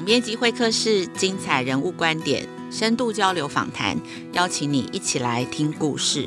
总编辑会客室，精彩人物观点，深度交流访谈，邀请你一起来听故事。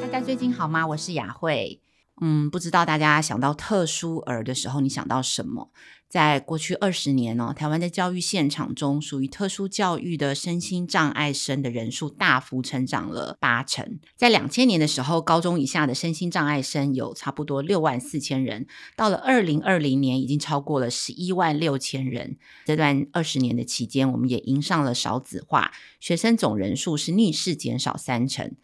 大家最近好吗？我是雅慧。嗯，不知道大家想到特殊儿的时候，你想到什么？在过去二十年呢、台湾的教育现场中，属于特殊教育的身心障碍生的人数大幅成长了八成。在两千年的时候，高中以下的身心障碍生有差不多六万四千人，到了二零二零年，已经超过了十一万六千人。这段二十年的期间，我们也迎上了少子化，学生总人数是逆势减少三成。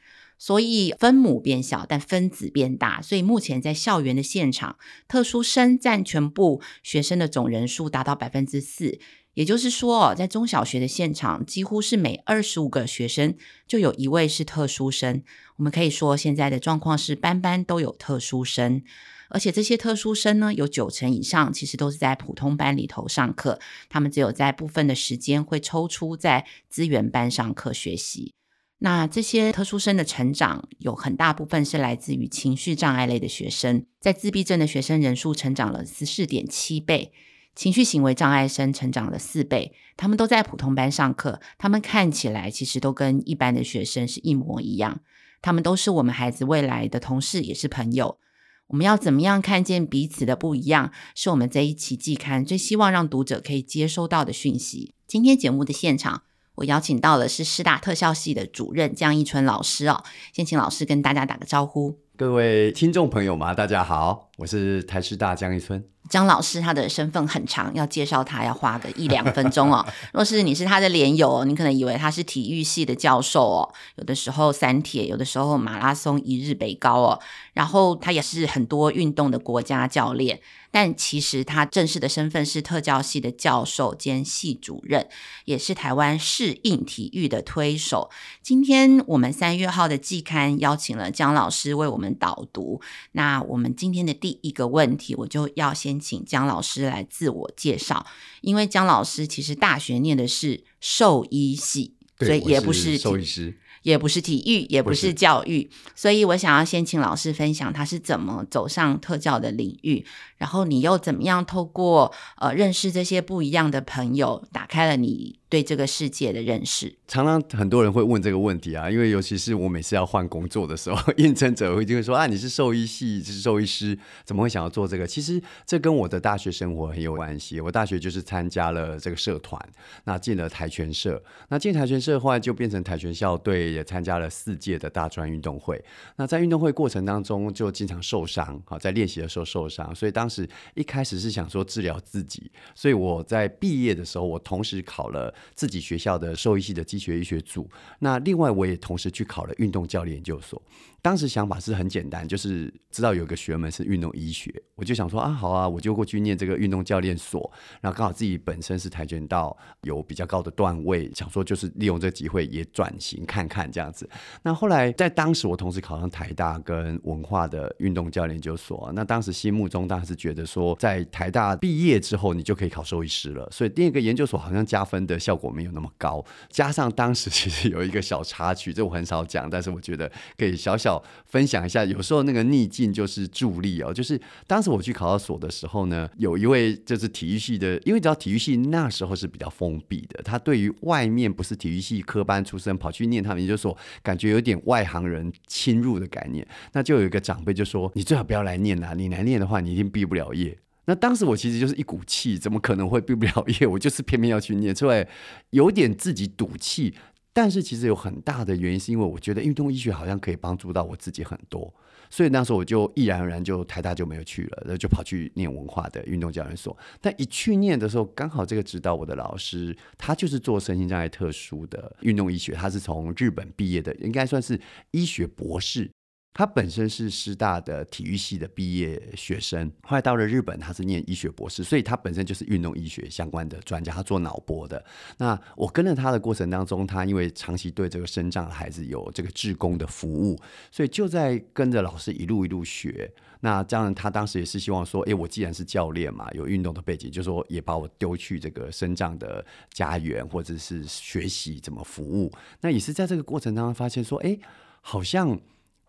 所以分母变小，但分子变大。所以目前在校园的现场，特殊生占全部学生的总人数达到百分之四。也就是说，在中小学的现场，几乎是每二十五个学生就有一位是特殊生。我们可以说，现在的状况是班班都有特殊生，而且这些特殊生呢，有九成以上其实都是在普通班里头上课，他们只有在部分的时间会抽出在资源班上课学习。那这些特殊生的成长有很大部分是来自于情绪障碍类的学生，在自闭症的学生人数成长了十四点七倍，情绪行为障碍生成长了四倍。他们都在普通班上课，他们看起来其实都跟一般的学生是一模一样。他们都是我们孩子未来的同事，也是朋友。我们要怎么样看见彼此的不一样，是我们这一期季刊最希望让读者可以接收到的讯息。今天节目的现场。我邀请到的是师大特效系的主任江一春老师哦，先请老师跟大家打个招呼。各位听众朋友们，大家好，我是台师大江一村。江老师他的身份很长，要介绍他要花个一两分钟哦。若是你是他的连友，你可能以为他是体育系的教授哦。有的时候三铁，有的时候马拉松一日北高哦。然后他也是很多运动的国家教练。但其实他正式的身份是特教系的教授兼系主任，也是台湾适应体育的推手。今天我们三月号的季刊邀请了江老师为我们导读。那我们今天的第一个问题，我就要先请江老师来自我介绍，因为江老师其实大学念的是兽医系，对所以也不是兽医师。也不是体育，也不是教育，所以我想要先请老师分享他是怎么走上特教的领域，然后你又怎么样透过呃认识这些不一样的朋友，打开了你对这个世界的认识。常常很多人会问这个问题啊，因为尤其是我每次要换工作的时候，应征者会就会说啊，你是兽医系，是兽医师，怎么会想要做这个？其实这跟我的大学生活很有关系。我大学就是参加了这个社团，那进了跆拳社，那进跆拳社后来就变成跆拳校队。也参加了四届的大专运动会，那在运动会过程当中就经常受伤，好，在练习的时候受伤，所以当时一开始是想说治疗自己，所以我在毕业的时候，我同时考了自己学校的兽医系的机学医学组，那另外我也同时去考了运动教练研究所。当时想法是很简单，就是知道有个学门是运动医学，我就想说啊，好啊，我就过去念这个运动教练所，然后刚好自己本身是跆拳道有比较高的段位，想说就是利用这个机会也转型看看这样子。那后来在当时我同时考上台大跟文化的运动教练研究所，那当时心目中当然是觉得说，在台大毕业之后你就可以考兽医师了，所以第二个研究所好像加分的效果没有那么高，加上当时其实有一个小插曲，这我很少讲，但是我觉得可以小小。分享一下，有时候那个逆境就是助力哦。就是当时我去考到所的时候呢，有一位就是体育系的，因为你知道体育系那时候是比较封闭的，他对于外面不是体育系科班出身跑去念他们研究所，感觉有点外行人侵入的概念。那就有一个长辈就说：“你最好不要来念啊，你来念的话，你一定毕不了业。”那当时我其实就是一股气，怎么可能会毕不了业？我就是偏偏要去念，所以有点自己赌气。但是其实有很大的原因，是因为我觉得运动医学好像可以帮助到我自己很多，所以那时候我就毅然而然就台大就没有去了，然后就跑去念文化的运动教研所。但一去念的时候，刚好这个指导我的老师，他就是做身心障碍特殊的运动医学，他是从日本毕业的，应该算是医学博士。他本身是师大的体育系的毕业学生，后来到了日本，他是念医学博士，所以他本身就是运动医学相关的专家，他做脑波的。那我跟着他的过程当中，他因为长期对这个身障的孩子有这个志工的服务，所以就在跟着老师一路一路学。那这样，他当时也是希望说，哎，我既然是教练嘛，有运动的背景，就说也把我丢去这个身障的家园，或者是学习怎么服务。那也是在这个过程当中发现说，哎，好像。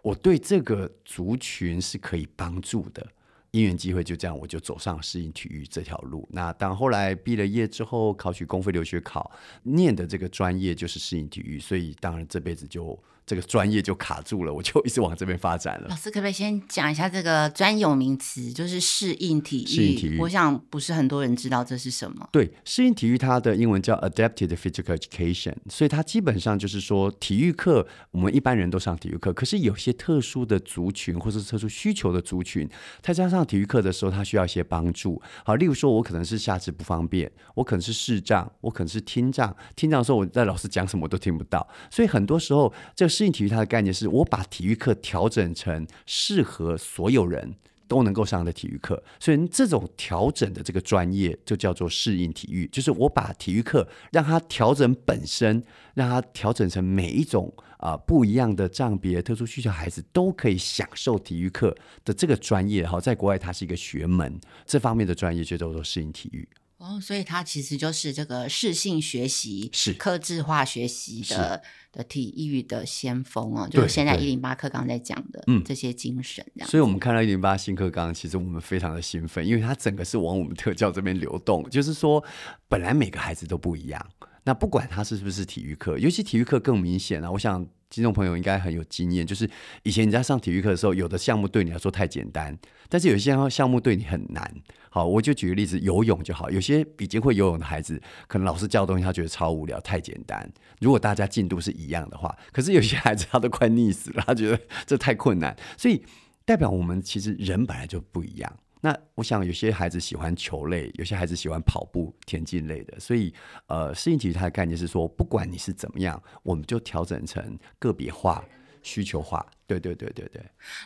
我对这个族群是可以帮助的，因缘机会就这样，我就走上适应体育这条路。那当后来毕了业之后，考取公费留学考，念的这个专业就是适应体育，所以当然这辈子就。这个专业就卡住了，我就一直往这边发展了。老师可不可以先讲一下这个专有名词，就是适应体育？适应体育，我想不是很多人知道这是什么。对，适应体育它的英文叫 Adapted Physical Education，所以它基本上就是说，体育课我们一般人都上体育课，可是有些特殊的族群或是特殊需求的族群，他加上体育课的时候，他需要一些帮助。好，例如说我可能是下肢不方便，我可能是视障，我可能是听障，听障的时候我在老师讲什么我都听不到，所以很多时候这个。适应体育，它的概念是我把体育课调整成适合所有人都能够上的体育课，所以这种调整的这个专业就叫做适应体育，就是我把体育课让它调整本身，让它调整成每一种啊、不一样的障别、特殊需求孩子都可以享受体育课的这个专业。哈，在国外它是一个学门，这方面的专业就叫做适应体育。哦，所以它其实就是这个适性学习、是克制化学习的。的体育的先锋哦，就是现在一零八课纲在讲的这些精神，所以，我们看到一零八新课纲，其实我们非常的兴奋，因为它整个是往我们特教这边流动。就是说，本来每个孩子都不一样，那不管他是不是体育课，尤其体育课更明显啊。我想。听众朋友应该很有经验，就是以前你在上体育课的时候，有的项目对你来说太简单，但是有些项目对你很难。好，我就举个例子，游泳就好。有些已经会游泳的孩子，可能老师教的东西他觉得超无聊、太简单。如果大家进度是一样的话，可是有些孩子他都快溺死了，他觉得这太困难。所以代表我们其实人本来就不一样。那我想有些孩子喜欢球类，有些孩子喜欢跑步、田径类的，所以呃，适应体育它的概念是说，不管你是怎么样，我们就调整成个别化、需求化。对对对对对。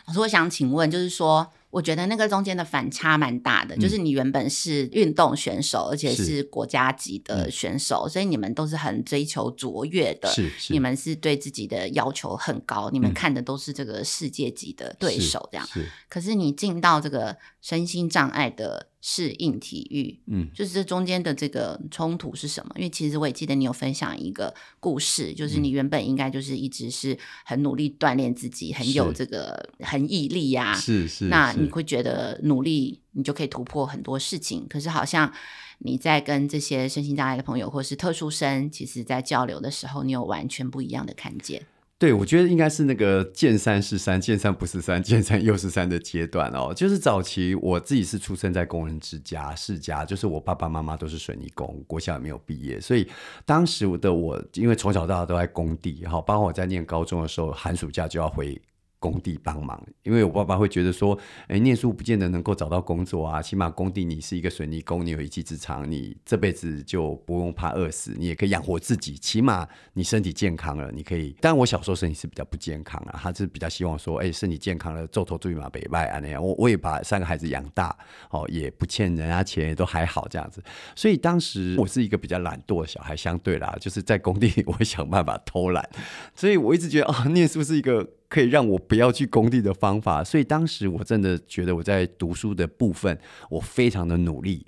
老师，我想请问，就是说。我觉得那个中间的反差蛮大的，嗯、就是你原本是运动选手，而且是国家级的选手，嗯、所以你们都是很追求卓越的。是，是你们是对自己的要求很高，嗯、你们看的都是这个世界级的对手，这样。是。是可是你进到这个身心障碍的适应体育，嗯，就是这中间的这个冲突是什么？因为其实我也记得你有分享一个故事，就是你原本应该就是一直是很努力锻炼自己，很有这个很毅力呀、啊。是是。那你会觉得努力，你就可以突破很多事情。可是好像你在跟这些身心障碍的朋友，或是特殊生，其实在交流的时候，你有完全不一样的看见。对，我觉得应该是那个见山是山，见山不是山，见山又是山的阶段哦。就是早期我自己是出生在工人之家世家，就是我爸爸妈妈都是水泥工，国小也没有毕业，所以当时的我，因为从小到大都在工地，哈，包括我在念高中的时候，寒暑假就要回。工地帮忙，因为我爸爸会觉得说，哎，念书不见得能够找到工作啊，起码工地你是一个水泥工，你有一技之长，你这辈子就不用怕饿死，你也可以养活自己，起码你身体健康了，你可以。但我小时候身体是比较不健康啊，他是比较希望说，哎，身体健康了，昼头醉马北外啊那样。我我也把三个孩子养大，哦，也不欠人家钱，也都还好这样子。所以当时我是一个比较懒惰的小孩，相对啦，就是在工地 我会想办法偷懒，所以我一直觉得啊，念书是一个。可以让我不要去工地的方法，所以当时我真的觉得我在读书的部分，我非常的努力，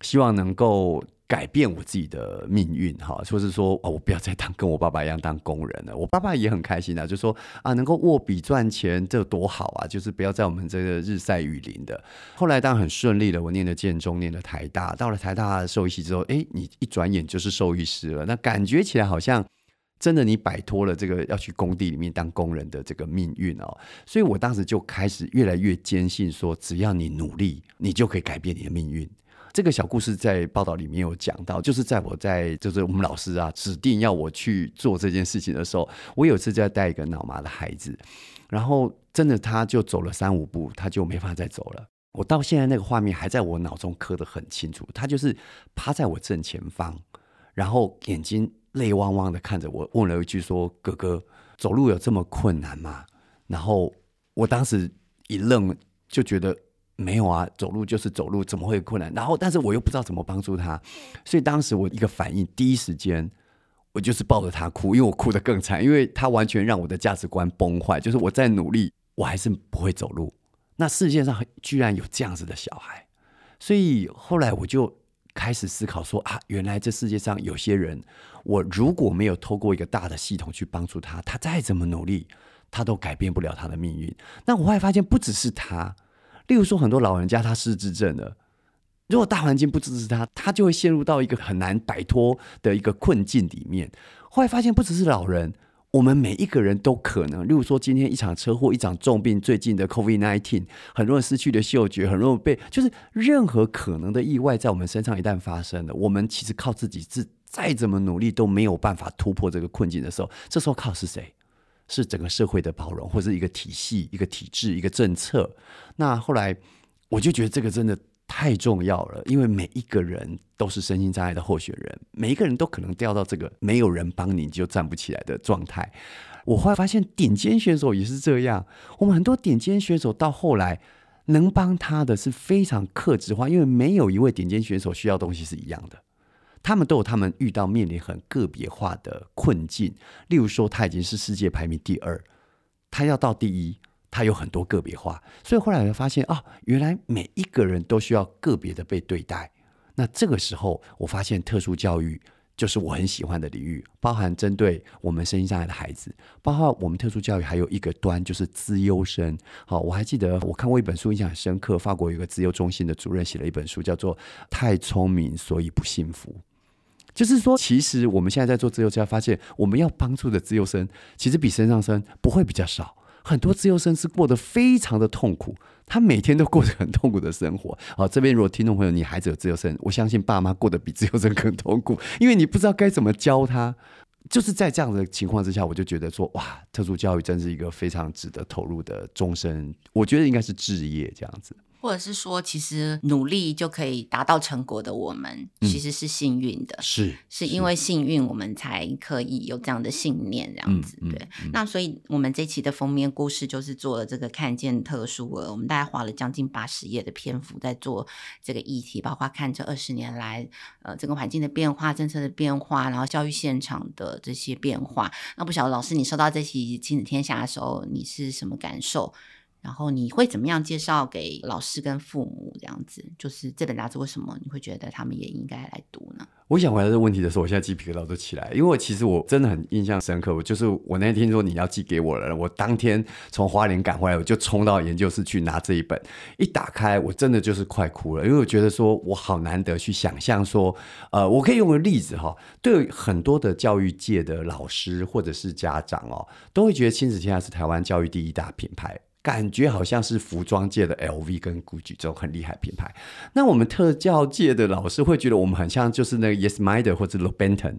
希望能够改变我自己的命运，哈，或是说哦，我不要再当跟我爸爸一样当工人了。我爸爸也很开心啊，就说啊，能够握笔赚钱，这多好啊，就是不要在我们这个日晒雨淋的。后来当然很顺利的，我念了建中，念了台大，到了台大的兽医系之后，哎，你一转眼就是兽医师了，那感觉起来好像。真的，你摆脱了这个要去工地里面当工人的这个命运哦，所以我当时就开始越来越坚信说，只要你努力，你就可以改变你的命运。这个小故事在报道里面有讲到，就是在我在就是我们老师啊指定要我去做这件事情的时候，我有一次在带一个脑麻的孩子，然后真的他就走了三五步，他就没法再走了。我到现在那个画面还在我脑中刻得很清楚，他就是趴在我正前方，然后眼睛。泪汪汪的看着我，问了一句说：“哥哥，走路有这么困难吗？”然后我当时一愣，就觉得没有啊，走路就是走路，怎么会困难？然后，但是我又不知道怎么帮助他，所以当时我一个反应，第一时间我就是抱着他哭，因为我哭得更惨，因为他完全让我的价值观崩坏，就是我再努力，我还是不会走路。那世界上居然有这样子的小孩，所以后来我就开始思考说啊，原来这世界上有些人，我如果没有透过一个大的系统去帮助他，他再怎么努力，他都改变不了他的命运。那我后来发现，不只是他，例如说很多老人家他失智症了，如果大环境不支持他，他就会陷入到一个很难摆脱的一个困境里面。后来发现，不只是老人。我们每一个人都可能，例如说今天一场车祸、一场重病，最近的 COVID-19，很多人失去了嗅觉，很多人被，就是任何可能的意外在我们身上一旦发生了，我们其实靠自己自再怎么努力都没有办法突破这个困境的时候，这时候靠是谁？是整个社会的包容，或者一个体系、一个体制、一个政策。那后来我就觉得这个真的。太重要了，因为每一个人都是身心障碍的候选人，每一个人都可能掉到这个没有人帮你就站不起来的状态。我后来发现，顶尖选手也是这样。我们很多顶尖选手到后来能帮他的是非常克制化，因为没有一位顶尖选手需要东西是一样的，他们都有他们遇到面临很个别化的困境。例如说，他已经是世界排名第二，他要到第一。它有很多个别化，所以后来我就发现啊、哦，原来每一个人都需要个别的被对待。那这个时候，我发现特殊教育就是我很喜欢的领域，包含针对我们身心障碍的孩子，包括我们特殊教育还有一个端就是资优生。好，我还记得我看过一本书，印象很深刻。法国有一个资优中心的主任写了一本书，叫做《太聪明所以不幸福》，就是说，其实我们现在在做资优生，发现我们要帮助的资优生，其实比身障生不会比较少。很多资优生是过得非常的痛苦，他每天都过着很痛苦的生活。好，这边如果听众朋友你孩子有资优生，我相信爸妈过得比资优生更痛苦，因为你不知道该怎么教他。就是在这样的情况之下，我就觉得说，哇，特殊教育真是一个非常值得投入的终身，我觉得应该是置业这样子。或者是说，其实努力就可以达到成果的我们，其实是幸运的，是、嗯、是因为幸运，我们才可以有这样的信念，这样子。嗯、对、那所以我们这期的封面故事就是做了这个看见特殊儿，我们大概花了将近八十页的篇幅在做这个议题，包括看这二十年来呃整个环境的变化、政策的变化，然后教育现场的这些变化。那不晓得老师，你收到这期亲子天下的时候，你是什么感受？然后你会怎么样介绍给老师跟父母？这样子，就是这本杂志为什么你会觉得他们也应该来读呢？我想回答这个问题的时候，我现在鸡皮疙瘩都起来，因为其实我真的很印象深刻。我就是我那天听说你要寄给我了，我当天从花莲赶回来，我就冲到研究室去拿这一本。一打开，我真的就是快哭了，因为我觉得说我好难得去想象说，呃，我可以用个例子哈，对很多的教育界的老师或者是家长哦，都会觉得亲子天下是台湾教育第一大品牌。感觉好像是服装界的 LV 跟 Gucci 这种很厉害品牌，那我们特教界的老师会觉得我们很像就是那个 Yesminder 或者 Lobenton，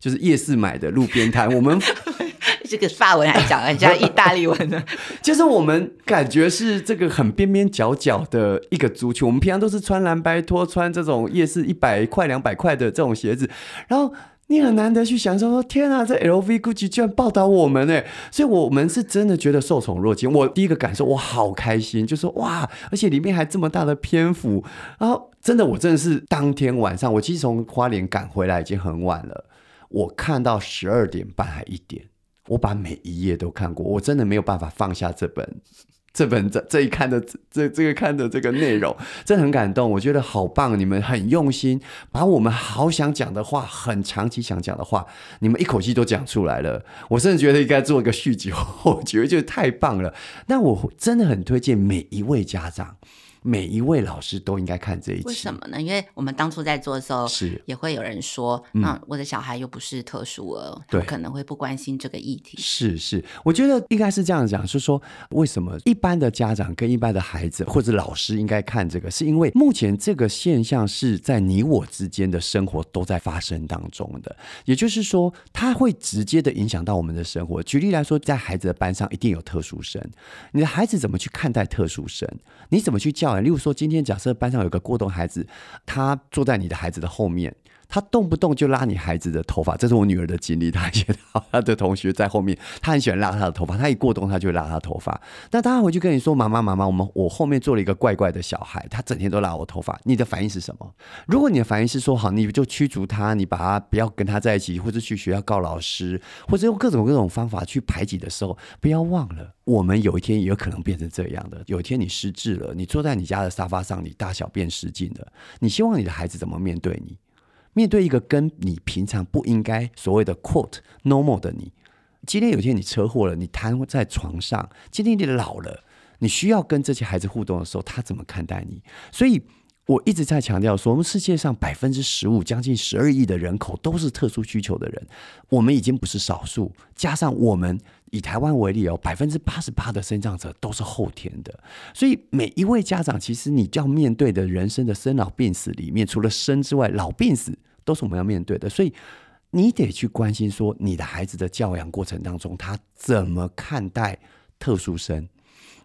就是夜市买的路边摊。我们 这个法文还讲很像意大利文呢，就是我们感觉是这个很边边角角的一个族群。我们平常都是穿蓝白拖，穿这种夜市一百块两百块的这种鞋子，然后。你很难得去享受说，天啊，这 LV、GUCCI 居然报道我们哎，所以我们是真的觉得受宠若惊。我第一个感受，我好开心，就说哇，而且里面还这么大的篇幅，然后真的，我真的是当天晚上，我其实从花莲赶回来已经很晚了，我看到十二点半还一点，我把每一页都看过，我真的没有办法放下这本。这本这这一看的这这个看的这个内容，真的很感动。我觉得好棒，你们很用心，把我们好想讲的话，很长期想讲的话，你们一口气都讲出来了。我甚至觉得应该做一个续集，我觉得就太棒了。那我真的很推荐每一位家长。每一位老师都应该看这一期。为什么呢？因为我们当初在做的时候，是也会有人说，那、嗯、我的小孩又不是特殊儿，对，可能会不关心这个议题。是是，我觉得应该是这样讲，是说为什么一般的家长跟一般的孩子或者老师应该看这个，是因为目前这个现象是在你我之间的生活都在发生当中的，也就是说，它会直接的影响到我们的生活。举例来说，在孩子的班上一定有特殊生，你的孩子怎么去看待特殊生？你怎么去教？例如说，今天假设班上有个过动孩子，他坐在你的孩子的后面，他动不动就拉你孩子的头发，这是我女儿的经历。她觉得她的同学在后面，她很喜欢拉她的头发，她一过动，她就拉她头发。那当他回去跟你说：“妈妈，妈妈，我们我后面坐了一个怪怪的小孩，他整天都拉我头发。”你的反应是什么？如果你的反应是说：“好，你就驱逐他，你把他不要跟他在一起，或者去学校告老师，或者用各种各种方法去排挤的时候，不要忘了，我们有一天也有可能变成这样的。有一天你失智了，你坐在你家的沙发上，你大小便失禁了，你希望你的孩子怎么面对你？”面对一个跟你平常不应该所谓的 quote normal 的你，今天有一天你车祸了，你瘫在床上，今天你老了，你需要跟这些孩子互动的时候，他怎么看待你？所以我一直在强调说，我们世界上百分之十五，将近十二亿的人口都是特殊需求的人，我们已经不是少数，加上我们。以台湾为例哦，百分之八十八的生障者都是后天的，所以每一位家长，其实你要面对的人生的生老病死里面，除了生之外，老病死都是我们要面对的。所以你得去关心说，你的孩子的教养过程当中，他怎么看待特殊生？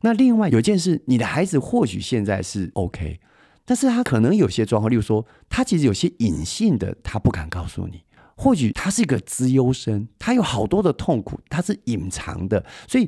那另外有一件事，你的孩子或许现在是 OK，但是他可能有些状况，例如说，他其实有些隐性的，他不敢告诉你。或许他是一个资优生，他有好多的痛苦，他是隐藏的。所以，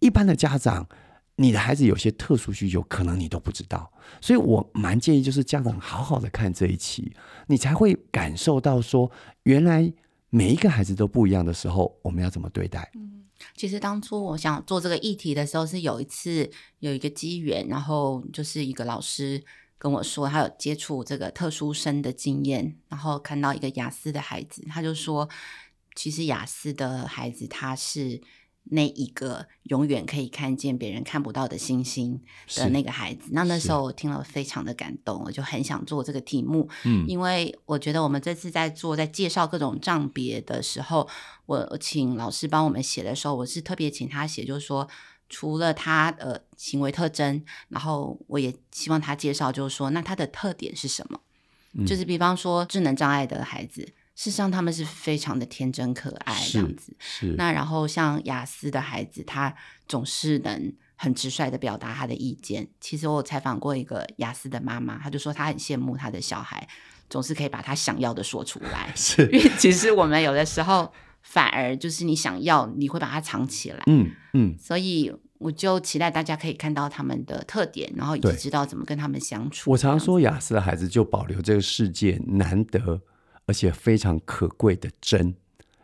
一般的家长，你的孩子有些特殊需求，可能你都不知道。所以我蛮建议，就是家长好好的看这一期，你才会感受到说，原来每一个孩子都不一样的时候，我们要怎么对待？嗯，其实当初我想做这个议题的时候，是有一次有一个机缘，然后就是一个老师。跟我说，他有接触这个特殊生的经验，然后看到一个雅思的孩子，他就说，其实雅思的孩子他是那一个永远可以看见别人看不到的星星的那个孩子。那那时候我听了非常的感动，我就很想做这个题目，嗯，因为我觉得我们这次在做在介绍各种账别的时候，我请老师帮我们写的时候，我是特别请他写，就是说。除了他的行为特征，然后我也希望他介绍，就是说，那他的特点是什么？嗯、就是比方说智能障碍的孩子，事实上他们是非常的天真可爱这样子。是。那然后像雅思的孩子，他总是能很直率的表达他的意见。其实我有采访过一个雅思的妈妈，她就说她很羡慕她的小孩，总是可以把他想要的说出来。是。因为其实我们有的时候反而就是你想要，你会把它藏起来。嗯嗯。所以。我就期待大家可以看到他们的特点，然后以及知道怎么跟他们相处。我常说，雅思的孩子就保留这个世界难得而且非常可贵的真，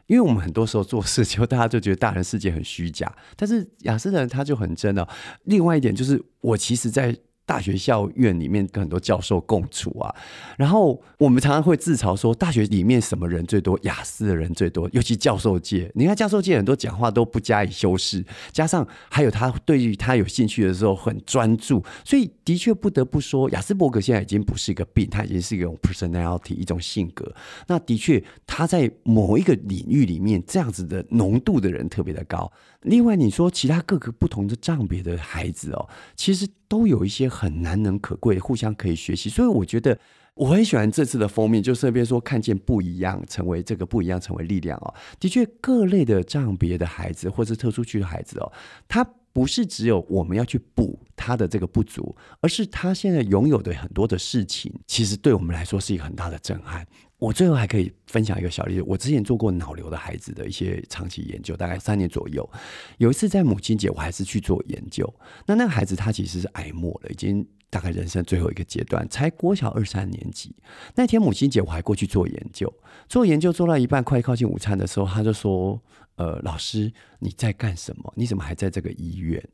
因为我们很多时候做事就，大家就觉得大人世界很虚假，但是雅思的人他就很真哦。另外一点就是，我其实，在。大学校院里面跟很多教授共处啊，然后我们常常会自嘲说，大学里面什么人最多？雅思的人最多，尤其教授界。你看教授界很多讲话都不加以修饰，加上还有他对于他有兴趣的时候很专注，所以的确不得不说，雅斯伯格现在已经不是一个病，他已经是一种 personality 一种性格。那的确他在某一个领域里面这样子的浓度的人特别的高。另外，你说其他各个不同的账别的孩子哦，其实都有一些很难能可贵，互相可以学习。所以我觉得我很喜欢这次的封面，就顺便说看见不一样，成为这个不一样，成为力量哦。的确，各类的障别的孩子，或是特殊区的孩子哦，他不是只有我们要去补他的这个不足，而是他现在拥有的很多的事情，其实对我们来说是一个很大的震撼。我最后还可以分享一个小例子，我之前做过脑瘤的孩子的一些长期研究，大概三年左右。有一次在母亲节，我还是去做研究。那那个孩子他其实是癌末了，已经大概人生最后一个阶段，才国小二三年级。那天母亲节我还过去做研究，做研究做到一半，快靠近午餐的时候，他就说：“呃，老师你在干什么？你怎么还在这个医院？”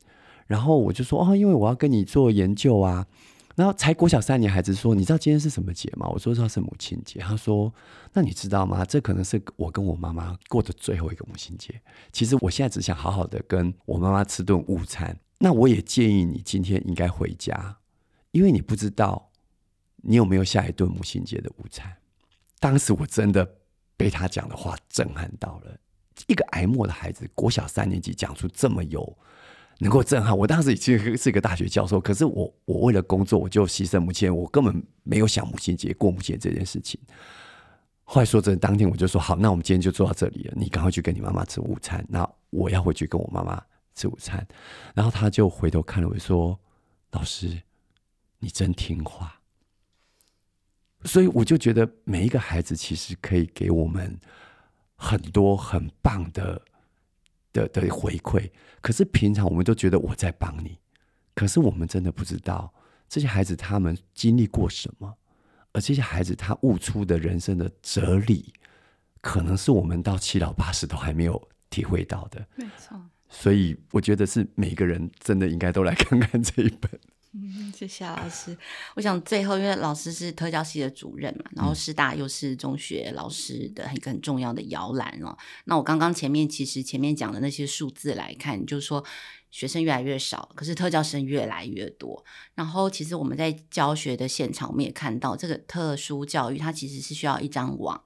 然后我就说：“哦，因为我要跟你做研究啊。”然后才国小三年孩子说：“你知道今天是什么节吗？”我说：“知道是母亲节。”他说：“那你知道吗？这可能是我跟我妈妈过的最后一个母亲节。其实我现在只想好好的跟我妈妈吃顿午餐。那我也建议你今天应该回家，因为你不知道你有没有下一顿母亲节的午餐。”当时我真的被他讲的话震撼到了。一个癌末的孩子，国小三年级讲出这么有。能够震撼我，当时已经是一个大学教授，可是我我为了工作，我就牺牲母亲，我根本没有想母亲节过母亲节这件事情。后来说真的，当天我就说好，那我们今天就做到这里了，你赶快去跟你妈妈吃午餐，那我要回去跟我妈妈吃午餐。然后他就回头看了我说：“老师，你真听话。”所以我就觉得每一个孩子其实可以给我们很多很棒的的的回馈。可是平常我们都觉得我在帮你，可是我们真的不知道这些孩子他们经历过什么，而这些孩子他悟出的人生的哲理，可能是我们到七老八十都还没有体会到的。没错。所以我觉得是每个人真的应该都来看看这一本。嗯，谢谢老师。我想最后，因为老师是特教系的主任嘛，然后师大又是中学老师的一个很重要的摇篮哦。那我刚刚前面其实前面讲的那些数字来看，就是说学生越来越少，可是特教生越来越多。然后其实我们在教学的现场，我们也看到这个特殊教育，它其实是需要一张网。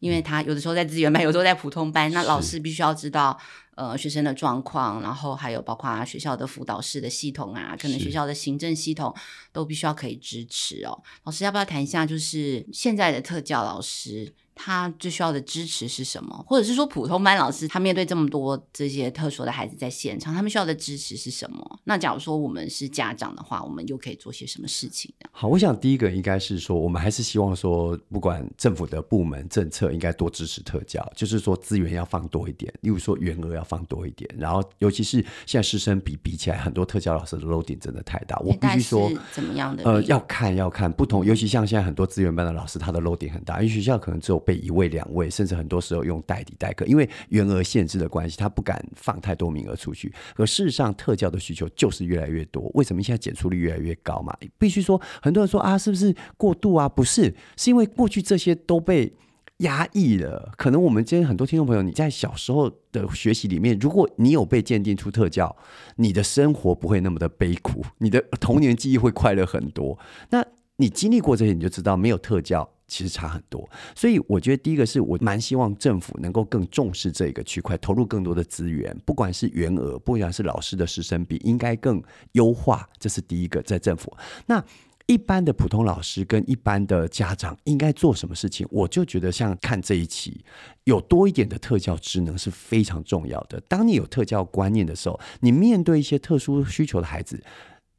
因为他有的时候在资源班，有时候在普通班，那老师必须要知道呃学生的状况，然后还有包括学校的辅导室的系统啊，可能学校的行政系统都必须要可以支持哦。老师要不要谈一下，就是现在的特教老师？他最需要的支持是什么？或者是说，普通班老师他面对这么多这些特殊的孩子在现场，他们需要的支持是什么？那假如说我们是家长的话，我们又可以做些什么事情呢？好，我想第一个应该是说，我们还是希望说，不管政府的部门政策，应该多支持特教，就是说资源要放多一点，例如说员额要放多一点，然后尤其是现在师生比比起来，很多特教老师的 loading 真的太大，我必须说怎么样的？呃，要看要看不同，尤其像现在很多资源班的老师，他的 loading 很大，因为学校可能只有备一位、两位，甚至很多时候用代理代课，因为员额限制的关系，他不敢放太多名额出去。可事实上，特教的需求就是越来越多。为什么现在检出率越来越高嘛？必须说，很多人说啊，是不是过度啊？不是，是因为过去这些都被压抑了。可能我们今天很多听众朋友，你在小时候的学习里面，如果你有被鉴定出特教，你的生活不会那么的悲苦，你的童年记忆会快乐很多。那你经历过这些，你就知道没有特教。其实差很多，所以我觉得第一个是我蛮希望政府能够更重视这个区块，投入更多的资源，不管是员额，不管是老师的师生比，应该更优化。这是第一个，在政府。那一般的普通老师跟一般的家长应该做什么事情？我就觉得像看这一期，有多一点的特教职能是非常重要的。当你有特教观念的时候，你面对一些特殊需求的孩子，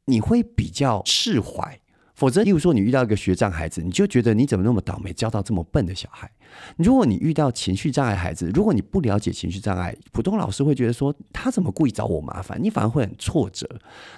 你会比较释怀。否则，例如说你遇到一个学障孩子，你就觉得你怎么那么倒霉，教到这么笨的小孩。如果你遇到情绪障碍孩子，如果你不了解情绪障碍，普通老师会觉得说他怎么故意找我麻烦，你反而会很挫折。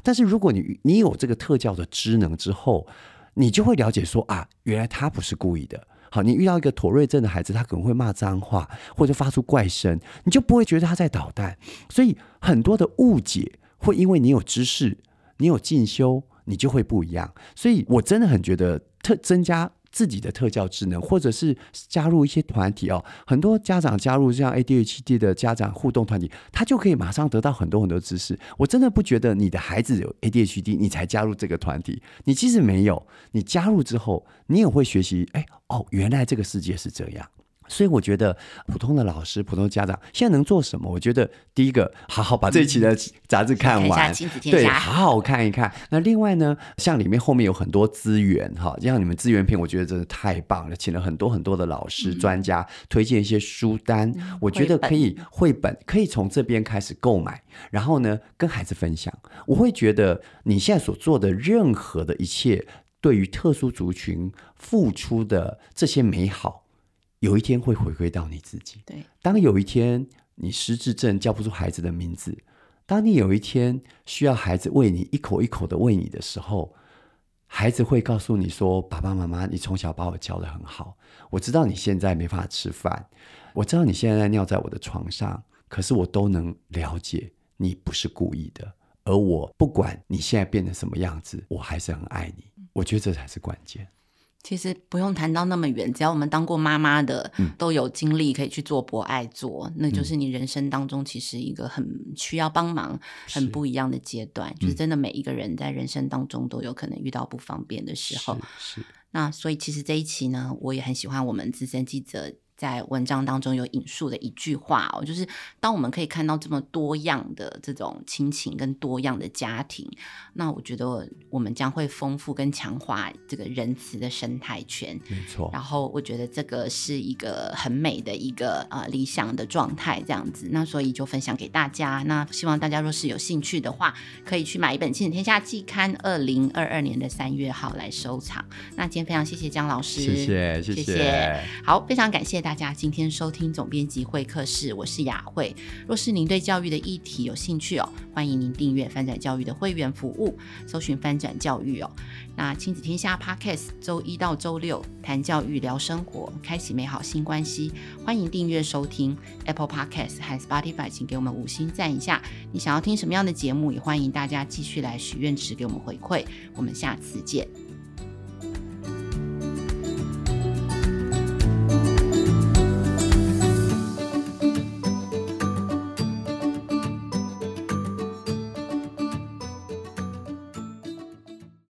但是如果你你有这个特教的知能之后，你就会了解说啊，原来他不是故意的。好，你遇到一个妥瑞症的孩子，他可能会骂脏话或者发出怪声，你就不会觉得他在捣蛋。所以很多的误解会因为你有知识，你有进修。你就会不一样，所以我真的很觉得特增加自己的特教智能，或者是加入一些团体哦。很多家长加入像 ADHD 的家长互动团体，他就可以马上得到很多很多知识。我真的不觉得你的孩子有 ADHD，你才加入这个团体。你即使没有，你加入之后，你也会学习。哎，哦，原来这个世界是这样。所以我觉得普通的老师、普通的家长现在能做什么？我觉得第一个，好好把这一期的杂志看完，嗯、对，好好看一看。那另外呢，像里面后面有很多资源哈，像你们资源片，我觉得真的太棒了，请了很多很多的老师、嗯、专家推荐一些书单，嗯、我觉得可以绘本可以从这边开始购买，然后呢跟孩子分享。我会觉得你现在所做的任何的一切，对于特殊族群付出的这些美好。有一天会回归到你自己。对，当有一天你失智症叫不出孩子的名字，当你有一天需要孩子喂你一口一口的喂你的时候，孩子会告诉你说：“爸爸妈妈，你从小把我教的很好。我知道你现在没法吃饭，我知道你现在在尿在我的床上，可是我都能了解你不是故意的。而我不管你现在变成什么样子，我还是很爱你。我觉得这才是关键。”其实不用谈到那么远，只要我们当过妈妈的，嗯、都有精力可以去做博爱做，那就是你人生当中其实一个很需要帮忙、很不一样的阶段。是就是真的每一个人在人生当中都有可能遇到不方便的时候。是。是那所以其实这一期呢，我也很喜欢我们资深记者在文章当中有引述的一句话哦，就是当我们可以看到这么多样的这种亲情跟多样的家庭，那我觉得我们将会丰富跟强化这个仁慈的生态圈。没错。然后我觉得这个是一个很美的一个呃理想的状态，这样子。那所以就分享给大家。那希望大家若是有兴趣的话，可以去买一本《亲子天下季刊》二零二二年的三月号来收藏。那今天非常谢谢姜老师，谢谢谢谢。谢谢好，非常感谢大家。大家今天收听总编辑会客室，我是雅慧。若是您对教育的议题有兴趣哦，欢迎您订阅翻转教育的会员服务，搜寻翻转教育哦。那亲子天下 Podcast 周一到周六谈教育聊生活，开启美好新关系。欢迎订阅收听 Apple Podcast 和 Spotify，请给我们五星赞一下。你想要听什么样的节目？也欢迎大家继续来许愿池给我们回馈。我们下次见。